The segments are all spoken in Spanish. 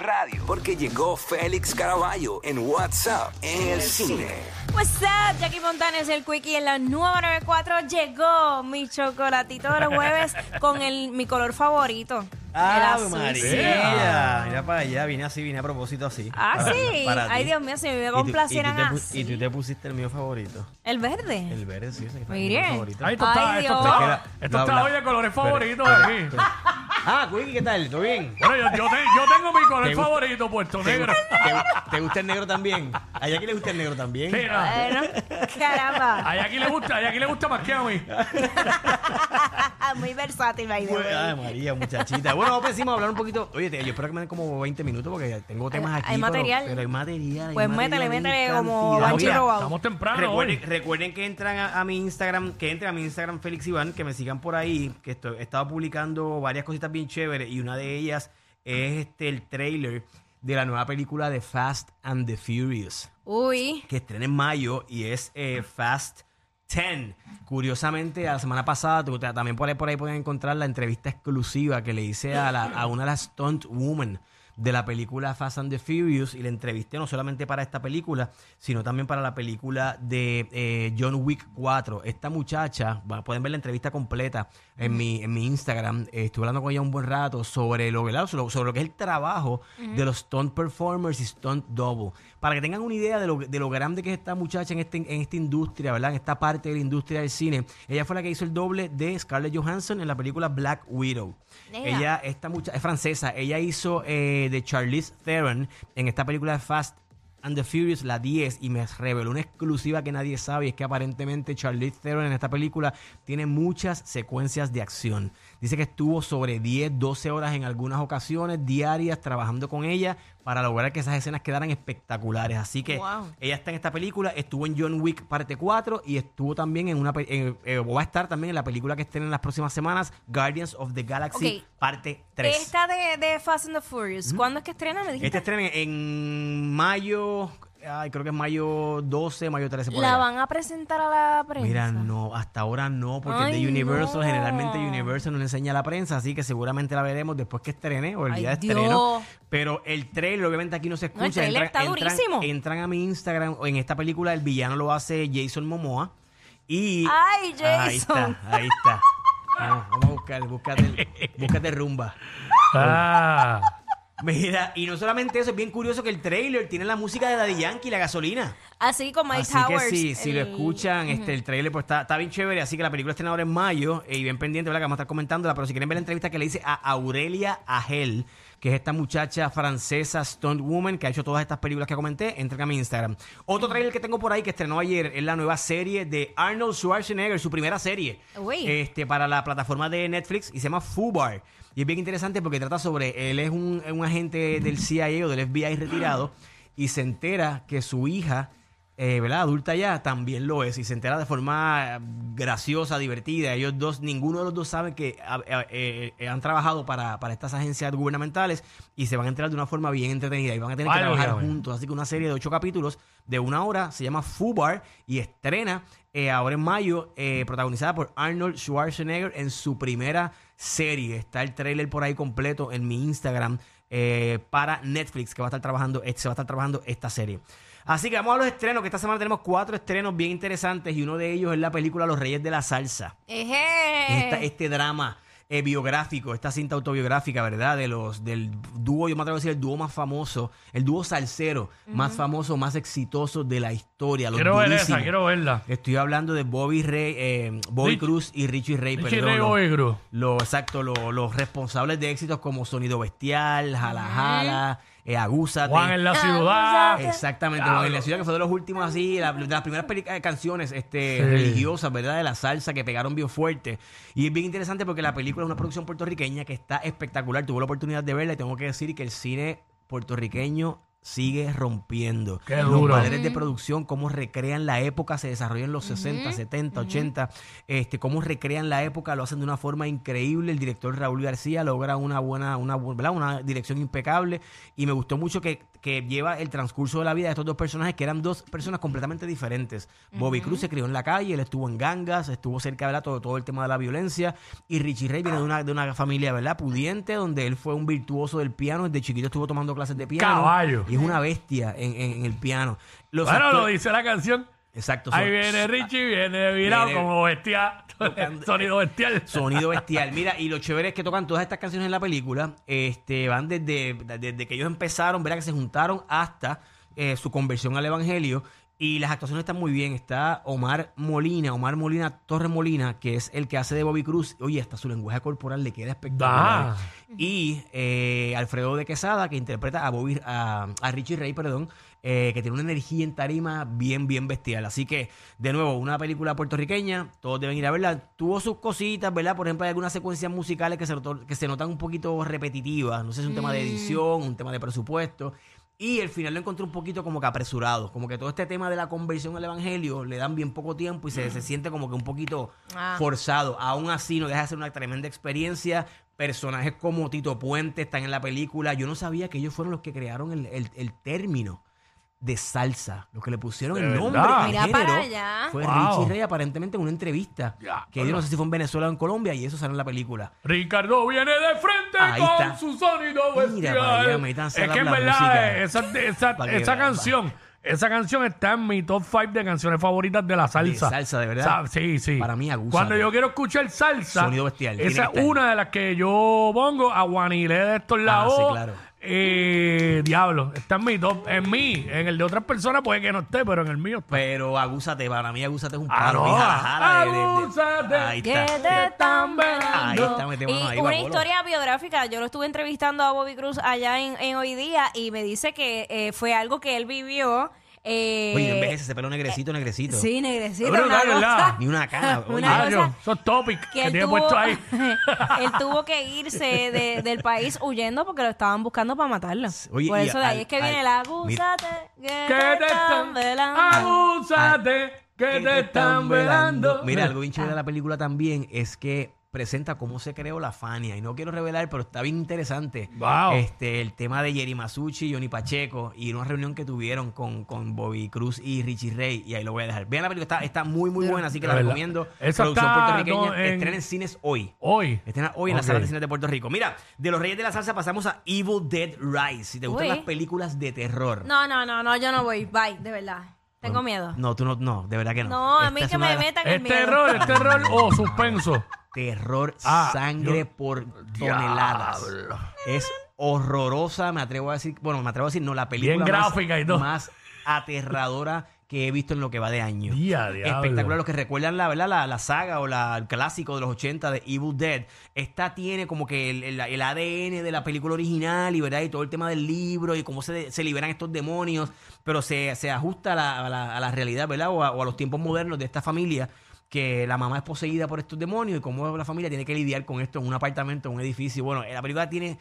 Radio, porque llegó Félix Caraballo en WhatsApp en el cine. What's up, Jackie Montanes, el Quickie en la 994 llegó mi chocolatito de los jueves con el, mi color favorito. Ah, el azul. María, mira para allá, vine así, vine a propósito así. Ah, Para- sí. para Ay, ti. Dios mío, si me Y tú- complacieran y tú te pu- así. Y tú te pusiste el mío favorito. ¿El verde? El verde, sí, ese Mire. el mío favorito. Ahí esto Ay, está, esto Dios. está, esto está hoy de colores favoritos espera, aquí. Ah, Quickie, ¿qué tal? ¿Todo bien? Bueno, yo, yo, te- yo tengo mi color ¿Te gusta? favorito puesto ¿Te, negro. te- te gusta el negro también? ¿A Jackie le gusta el negro también? Mira, Bueno, caramba. a aquí le gusta, a aquí le gusta más que a mí. Muy versátil, by the Pues, way. Ay, María, muchachita. Bueno, vamos encima a hablar un poquito. Oye, te- yo espero que me den como 20 minutos porque tengo temas Hay- aquí. hay pero- material. Pero, hay material. hay Pues material métele, métele como cantidad. Mira, robado. Estamos temprano Recuerden, hoy. recuerden que entran a, a mi Instagram, que entren a mi Instagram Félix Iván, que me sigan por ahí, que estoy, he estado publicando varias cositas bien chéveres y una de ellas es este el trailer de la nueva película de Fast and the Furious, Uy. que estrena en mayo y es eh, Fast 10. Curiosamente, la semana pasada, tú- también por ahí, por ahí pueden encontrar la entrevista exclusiva que le hice a, la- a una de las stunt women de la película Fast and the Furious y la entrevisté no solamente para esta película, sino también para la película de eh, John Wick 4. Esta muchacha, bueno, pueden ver la entrevista completa en mi, en mi Instagram, eh, estuve hablando con ella un buen rato sobre lo, sobre lo que es el trabajo de los stunt performers y stunt double. Para que tengan una idea de lo, de lo grande que es esta muchacha en, este, en esta industria, ¿verdad? En esta parte de la industria del cine. Ella fue la que hizo el doble de Scarlett Johansson en la película Black Widow. Ella, esta muchacha, es francesa. Ella hizo eh, de Charlize Theron en esta película de Fast and the Furious, la 10, y me reveló una exclusiva que nadie sabe, y es que aparentemente Charlize Theron en esta película tiene muchas secuencias de acción. Dice que estuvo sobre 10, 12 horas en algunas ocasiones diarias trabajando con ella para lograr que esas escenas quedaran espectaculares. Así que Wow. ella está en esta película, estuvo en John Wick parte 4 y estuvo también en una en- eh, va a estar también en la película que estén en las próximas semanas, Guardians of the Galaxy parte 3. Esta de, de Fast and the Furious, ¿cuándo es que estrena? Me dijiste. Este estrena en mayo, ay, creo que es mayo 12, mayo 13 por ¿La allá. van a presentar a la prensa? Mira, no, hasta ahora no, porque es Ay, de Universal, no. generalmente Universal no le enseña a la prensa, así que seguramente la veremos después que estrene o el Ay, día de Dios. estreno. Pero el trailer, obviamente aquí no se escucha. el trailer está durísimo. entran a mi Instagram, o en esta película el villano lo hace Jason Momoa. Y Ay, Ahí Jason. está, ahí está. Vamos, vamos a buscar, búscate, búscate rumba. Ah, Mira, y no solamente eso, es bien curioso que el trailer tiene la música de Daddy Yankee y la gasolina. Así como Mike Así Towers. que sí, si lo escuchan, este, el trailer pues está, está bien chévere, así que la película estrena ahora en mayo, eh, y bien pendiente, ¿verdad? Que vamos a estar comentándola, pero si quieren ver la entrevista que le hice a Aurelia Agel, que es esta muchacha francesa Stunt Woman que ha hecho todas estas películas que comenté, entren a mi Instagram. Otro trailer que tengo por ahí que estrenó ayer es la nueva serie de Arnold Schwarzenegger, su primera serie, Uy. este, para la plataforma de Netflix y se llama Fubar. Y es bien interesante porque trata sobre, él es un, un agente del CIA o del FBI retirado y se entera que su hija, eh, ¿verdad? Adulta ya, también lo es y se entera de forma graciosa, divertida. Ellos dos, ninguno de los dos sabe que eh, eh, han trabajado para, para estas agencias gubernamentales y se van a enterar de una forma bien entretenida y van a tener que trabajar juntos. Así que una serie de ocho capítulos de una hora se llama Fubar y estrena eh, ahora en mayo, eh, protagonizada por Arnold Schwarzenegger en su primera serie. Está el trailer por ahí completo en mi Instagram eh, para Netflix que va a estar trabajando, se va a estar trabajando esta serie. Así que vamos a los estrenos, que esta semana tenemos cuatro estrenos bien interesantes y uno de ellos es la película Los Reyes de la Salsa. Esta- este drama eh, biográfico, esta cinta autobiográfica, ¿verdad? De los del dúo, yo me atrevo a decir el dúo más famoso, el dúo salsero más famoso, más exitoso de la historia. Los quiero ver durísimos. esa, quiero verla. Estoy hablando de Bobby Rey, eh, Bobby Rich- Cruz y Richie Ray, Richie perdón, Ray los- Bobby Cruz. lo- exacto, lo- los responsables de éxitos como Sonido Bestial, Jala Jala, eh, Agúzate. Juan en la Ah, ciudad. Exactamente. Juan en la ciudad que fue de los últimos así, la- de las primeras peli- eh, canciones este, Sí. religiosas, ¿verdad? De la salsa que pegaron bien fuerte. Y es bien interesante porque la película es una producción puertorriqueña que está espectacular. Tuve la oportunidad de verla y tengo que decir que el cine puertorriqueño sigue rompiendo. Qué los duro. valores de producción, cómo recrean la época, se desarrolla en los 60, 70, 80, este, cómo recrean la época, lo hacen de una forma increíble. El director Raúl García logra una buena, una, ¿verdad? una dirección impecable y me gustó mucho que, que lleva el transcurso de la vida de estos dos personajes que eran dos personas completamente diferentes. Bobby Cruz se crió en la calle, él estuvo en gangas, estuvo cerca de todo, todo el tema de la violencia y Richie Ray viene de una, de una familia ¿verdad? pudiente donde él fue un virtuoso del piano, desde chiquito estuvo tomando clases de piano Caballo. Y es una bestia en, en- en el piano. Los Bueno, actores- lo dice la canción. Exacto. Ahí son- viene Richie, viene virado Viene- como bestia. Tocando- Sonido bestial. Sonido bestial. Mira, y lo chévere es que tocan todas estas canciones en la película. Este, van desde, desde que ellos empezaron, ¿verdad? Que se juntaron hasta eh, su conversión al evangelio. Y las actuaciones están muy bien. Está Omar Molina, Omar Molina, Torres Molina, que es el que hace de Bobby Cruz. Oye, hasta su lenguaje corporal le queda espectacular. Da. Y eh, Alfredo de Quesada, que interpreta a Bobby, a, a Richie Ray, perdón, eh, que tiene una energía en tarima bien, bien bestial. Así que, de nuevo, una película puertorriqueña, todos deben ir a verla. Tuvo sus cositas, ¿verdad? Por ejemplo, hay algunas secuencias musicales que se, que se notan un poquito repetitivas. No sé si es un tema de edición, un tema de presupuesto. Y el final lo encontré un poquito como que apresurado. Como que todo este tema de la conversión al evangelio le dan bien poco tiempo y se, se siente como que un poquito Ah. forzado. Aún así, no deja de ser una tremenda experiencia. Personajes como Tito Puente están en la película. Yo no sabía que ellos fueron los que crearon el, el- el término de salsa. Los que le pusieron ¿De el nombre verdad? al Mira género para allá. fue Wow. Richie Ray aparentemente en una entrevista. Ya, que yo no sé si fue en Venezuela o en Colombia y eso sale en la película. Ricardo viene de frente Ahí con está. su sonido Mira bestial. para allá, métanse es la- que en la verdad música. eh, esa, esa, Pa' que esa vean, canción, esa canción está en mi top 5 de canciones favoritas de la salsa. salsa, de verdad. Sa- Sí, sí. Para mí, aguza. Cuando yo quiero escuchar salsa, Sonido bestial, tiene esa que es estar. una de las que yo pongo a Guanilé de estos lados. Ah, sí, claro. Eh, diablo, está en mi top. En mí, en el de otras personas puede que no esté, pero en el mío está. Pero agúzate, para mí agúzate es un Ah, palo. no. mi jala, jala de- de- de- Agúzate. Ahí Que está. te están velando. Ahí está, metemos y ahí, una historia biográfica. Yo lo estuve entrevistando a Bobby Cruz allá en, en Hoy Día y me dice que eh, fue algo que él vivió. Eh, Oye, envejece ese pelo negrecito, negrecito. Sí, negrecito. Brutal, una ¿verdad? cosa- Ni una cana. oye. Una Ah, cosa esos topics que que, él tiene tuvo, puesto ahí. él tuvo que irse de- del país huyendo porque lo estaban buscando para matarlo. Oye, Por y eso de ahí al- es que al- viene la agúzate, que, que te están velando. abúsate, que te están velando. Mira, algo bien chévere de la película también es que presenta cómo se creó la Fania. Y no quiero revelar, pero está bien interesante. Wow. Este, el tema de Jerry Masucci, Johnny Pacheco y una reunión que tuvieron con, con Bobby Cruz y Richie Ray. Y ahí lo voy a dejar. Vean la película, está, está muy, muy buena, así que la recomiendo. Esa Producción está, puertorriqueña. no, en- Estrena en cines hoy. Hoy. Estrena hoy en la sala de cines de Puerto Rico. Mira, de los Reyes de la Salsa pasamos a Evil Dead Rise. Si te gustan Uy. las películas de terror. No, no, no, no, yo no voy. Bye, de verdad. Tengo miedo. No, tú no, no, de verdad que no. No, a Esta mí es que una me de las- metan el ¿Es miedo. terror, es terror o suspenso? terror, Ah, sangre yo- por toneladas. Diablo. Es horrorosa, me atrevo a decir, bueno, me atrevo a decir, no, la película Bien gráfica más, y todo. más aterradora que he visto en lo que va de año. Día. Espectacular, los que recuerdan la, ¿verdad? La, la saga o la, el clásico de los 80 de Evil Dead. Esta tiene como que el, el- el ADN de la película original y, ¿verdad? y todo el tema del libro y cómo se, se liberan estos demonios, pero se, se ajusta a la, a la- a la realidad ¿verdad? O a, o a los tiempos modernos de esta familia que la mamá es poseída por estos demonios y cómo la familia tiene que lidiar con esto en un apartamento, en un edificio. Bueno, la película tiene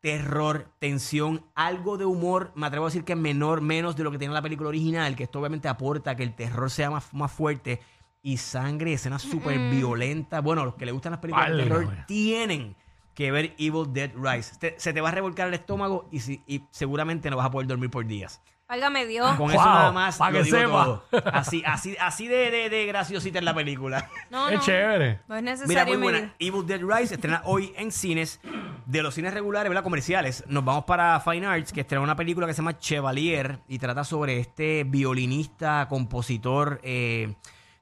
terror, tensión, algo de humor, me atrevo a decir que menor, menos de lo que tiene la película original, que esto obviamente aporta a que el terror sea más, más fuerte y sangre, escenas súper violentas. Bueno, los que les gustan las películas de terror Válgame. tienen que ver Evil Dead Rise. Te- se te va a revolcar el estómago y, si- y seguramente no vas a poder dormir por días. Válgame Dios. Con eso Wow, nada más pa' lo que digo sepa. todo. Así, así, así de, de, de graciosita en la película. No, Es no. chévere. No es Mira, necesario. muy buena. medir. Evil Dead Rise estrena hoy en cines. De los cines regulares, ¿verdad? Comerciales. Nos vamos para Fine Arts, que estrena una película que se llama Chevalier y trata sobre este violinista, compositor eh,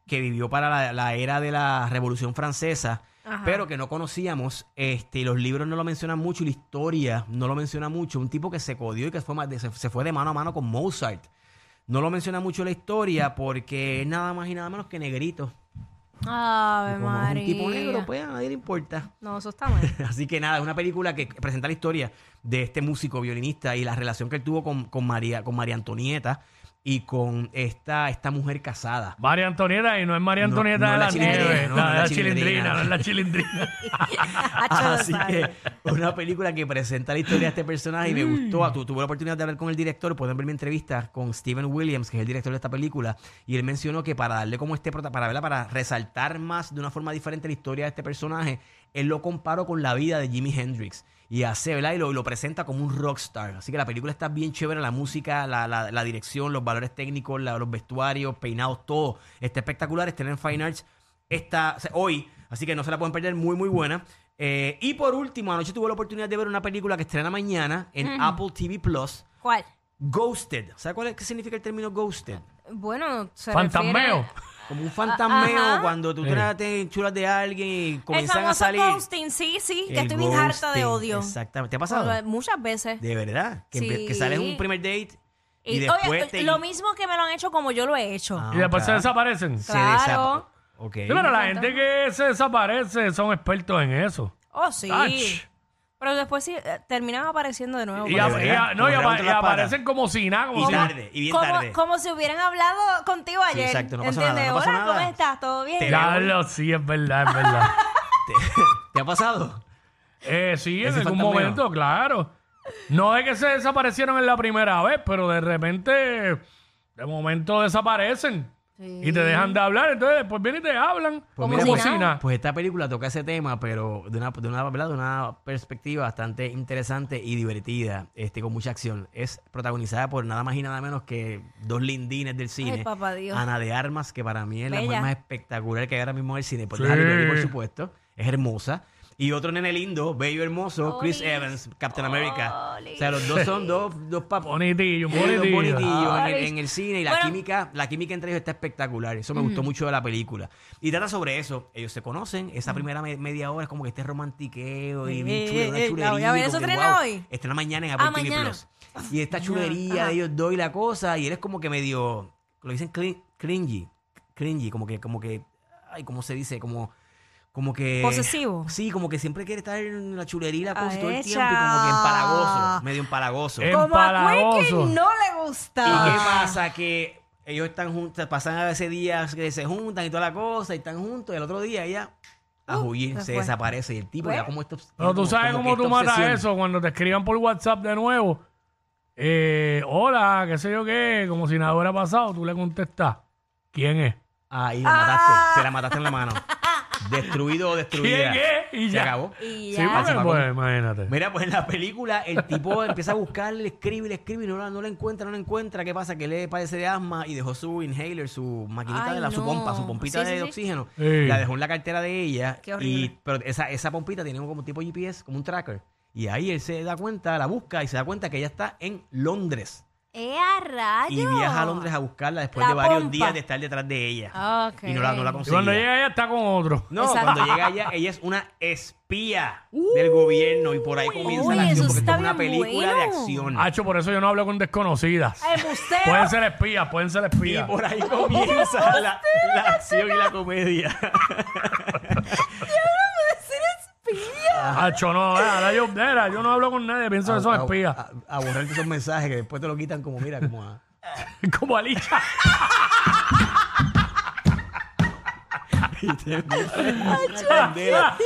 que vivió para la, la era de la Revolución Francesa, Ajá. pero que no conocíamos. Este, y los libros no lo mencionan mucho y la historia no lo menciona mucho. Un tipo que se codió y que fue, se, se fue de mano a mano con Mozart. No lo menciona mucho la historia porque es nada más y nada menos que negrito. Ave como es María. un tipo negro, pues a nadie le importa. No, eso está mal. Así que nada, es una película que presenta la historia de este músico violinista y la relación que él tuvo con, con María, con María Antonieta y con esta, esta mujer casada. María Antonieta y no es María No, Antonieta no de es la la chilindrina, nieve. no, es la chilindrina, no es la chilindrina. Hacho, Así que una película que presenta la historia de este personaje y me Mm. gustó. Tu- tuve la oportunidad de hablar con el director, pueden ver mi entrevista con Steven Williams, que es el director de esta película, y él mencionó que para darle como este prota- para verla, para resaltar más de una forma diferente la historia de este personaje, él lo comparó con la vida de Jimi Hendrix. Y hace, ¿verdad? Y lo, y lo presenta como un rockstar. Así que la película está bien chévere, la música, la, la- la dirección, los valores técnicos, la- los vestuarios, peinados, todo. Está espectacular, está en Fine Arts o sea, hoy, así que no se la pueden perder, muy muy buena. Eh, y por último, anoche tuve la oportunidad de ver una película que estrena mañana en Apple TV Plus, ¿Cuál? Ghosted. ¿Sabes cuál es, qué significa el término ghosted? Bueno, se Fantasmeo. refiere- Como un fantasmeo Ajá. cuando tú Sí. te, te enchulas de alguien y El comienzan a famoso salir. ghosting, sí, sí, que El estoy bien harta de ghosting, odio. Exactamente. ¿Te ha pasado? Muchas veces. De verdad. Que, empe- Sí. que sales en un primer date y, Y, después oye, te. lo mismo que me lo han hecho como yo lo he hecho. Ah, Y después se desaparecen. Sí, Se Claro. desapa- Ok. pero la gente que se desaparece son expertos en eso. Oh, sí. Ach. Pero después sí, eh, terminan apareciendo de nuevo. Y, a- no, como y, apa- las patas. aparecen como si nada, como Y si tarde, y bien como, tarde. como si hubieran hablado contigo Sí, ayer. exacto, no ¿entiendes? nada, no pasó Hola, nada. ¿cómo estás? ¿Todo bien? Te- Diablo, sí, es verdad, es verdad. ¿Te, te ha pasado? Eh, sí, en Ese algún fantasmeo. momento, claro. No es que se desaparecieron en la primera vez, pero de repente, de momento desaparecen y te dejan de hablar. Entonces, después vienen y te hablan Pues Como mira, si pues, nada. pues esta película toca ese tema, pero de una, de una, ¿verdad? de una perspectiva bastante interesante y divertida, este, con mucha acción. Es protagonizada por nada más y nada menos que dos lindines del cine. papá Dios. Ana de Armas, que para mí es la Bella. mujer más espectacular que hay ahora mismo en el cine. Por Sí. Halle Berry, por supuesto. Es hermosa. Y otro nene lindo, bello hermoso, Chris Olis. Evans, Captain America. O sea, los dos son dos, dos papás. bonitillos, Ellos dos bonitillos. en el, en el cine y la Bueno. química, la química entre ellos está espectacular. Eso me gustó mucho de la película. Y trata sobre eso. Ellos se conocen. Esa primera me- media hora es como que este romantiqueo y Eh, bien chulo, eh, una eh, chulería. la voy a ver. ¿Eso como que, estrena wow. hoy? Estrena mañana en Apple Ah, TV mañana. Plus. Y esta chulería Ajá. de ellos dos y la cosa. Y él es como que medio, lo dicen cringy. Cringy, como que, como que, ay, ¿cómo se dice? Como... Como que. Posesivo. Sí, como que siempre quiere estar en la chulería y la cosa Ah, todo el tiempo y como que empalagoso, medio empalagoso. Eh, Como a. Quickie no le ¿Y gusta. qué pasa? Que ellos están juntos, pasan a veces días que se juntan y toda la cosa, y están juntos, y el otro día ella a Uh, huir, se se desaparece. Y el tipo Pues. ya como esto. Pero tú sabes cómo que tú matas eso cuando te escriban por WhatsApp de nuevo. Eh, hola, qué sé yo qué, como si nada hubiera pasado, tú le contestas. ¿Quién es? Ahí la mataste, se la mataste en la mano. Destruido o destruida. ¿Quién es? Y se ya. acabó. Y Sí, ya. porque, Así va pues, imagínate. Mira, pues en la película el tipo empieza a buscar, le escribe, le escribe y no la, no la encuentra, no la encuentra. ¿Qué pasa? Que le padece de asma y dejó su inhaler, su maquinita Ay, de la, su no. pompa, su pompita Sí, sí, de sí. oxígeno. Sí. La dejó en la cartera de ella. Qué horrible. Y, pero esa, esa pompita tiene como tipo GPS, como un tracker. Y ahí él se da cuenta, la busca y se da cuenta que ella está en Londres. ¡Eh, a rayos! Y viaja a Londres a buscarla después La de varios pompa. días de estar detrás de ella. Ok. Y no la, no la Y conseguía. cuando llega ella está con otro. No, Exacto. cuando llega ella, ella es una espía del gobierno y por ahí comienza Uy, la acción porque está es una bien película de bueno. acción. Hacho, por eso yo no hablo con desconocidas. ¡Embustero! Pueden ser espías, pueden ser Y espías. por ahí comienza la, la acción y la comedia. Hacho, no, ahora yo, mira, yo no hablo con nadie, pienso que son a- espías. A, a borrarte esos mensajes que después te lo quitan como, mira, como a... Como Alicia. Candela.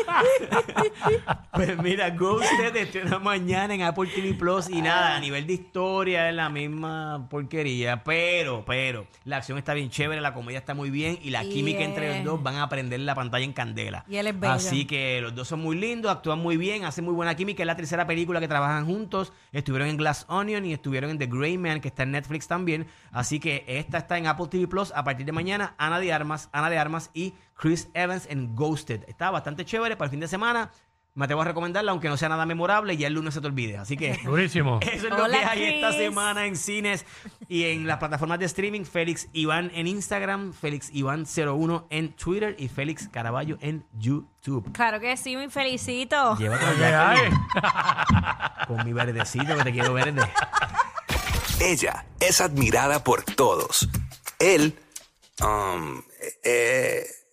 pues mira, Ghosted estrena mañana en Apple TV Plus y nada, a nivel de historia es la misma porquería, pero, pero, la acción está bien chévere, la comedia está muy bien y la química entre los dos van a prender la pantalla en candela. Y él es bello. Así que los dos son muy lindos, actúan muy bien, hacen muy buena química. Es la tercera película que trabajan juntos. Estuvieron en Glass Onion y estuvieron en The Gray Man, que está en Netflix también. Así que esta está en Apple TV Plus a partir de mañana. Ana de Armas, Ana de Armas y Chris Evans en Ghosted. Está bastante chévere para el fin de semana. Me atrevo a recomendarla, aunque no sea nada memorable, y ya el lunes se te olvide. Así que Durísimo. eso es lo Hola, que hay esta semana en cines y en las plataformas de streaming. Félix Iván en Instagram, Félix Iván 01 en Twitter y Félix Caraballo en YouTube. Claro que sí, me felicito. Llévate ¿Qué hay? con mi verdecito que te quiero verde. Ella es admirada por todos. Él, um, eh,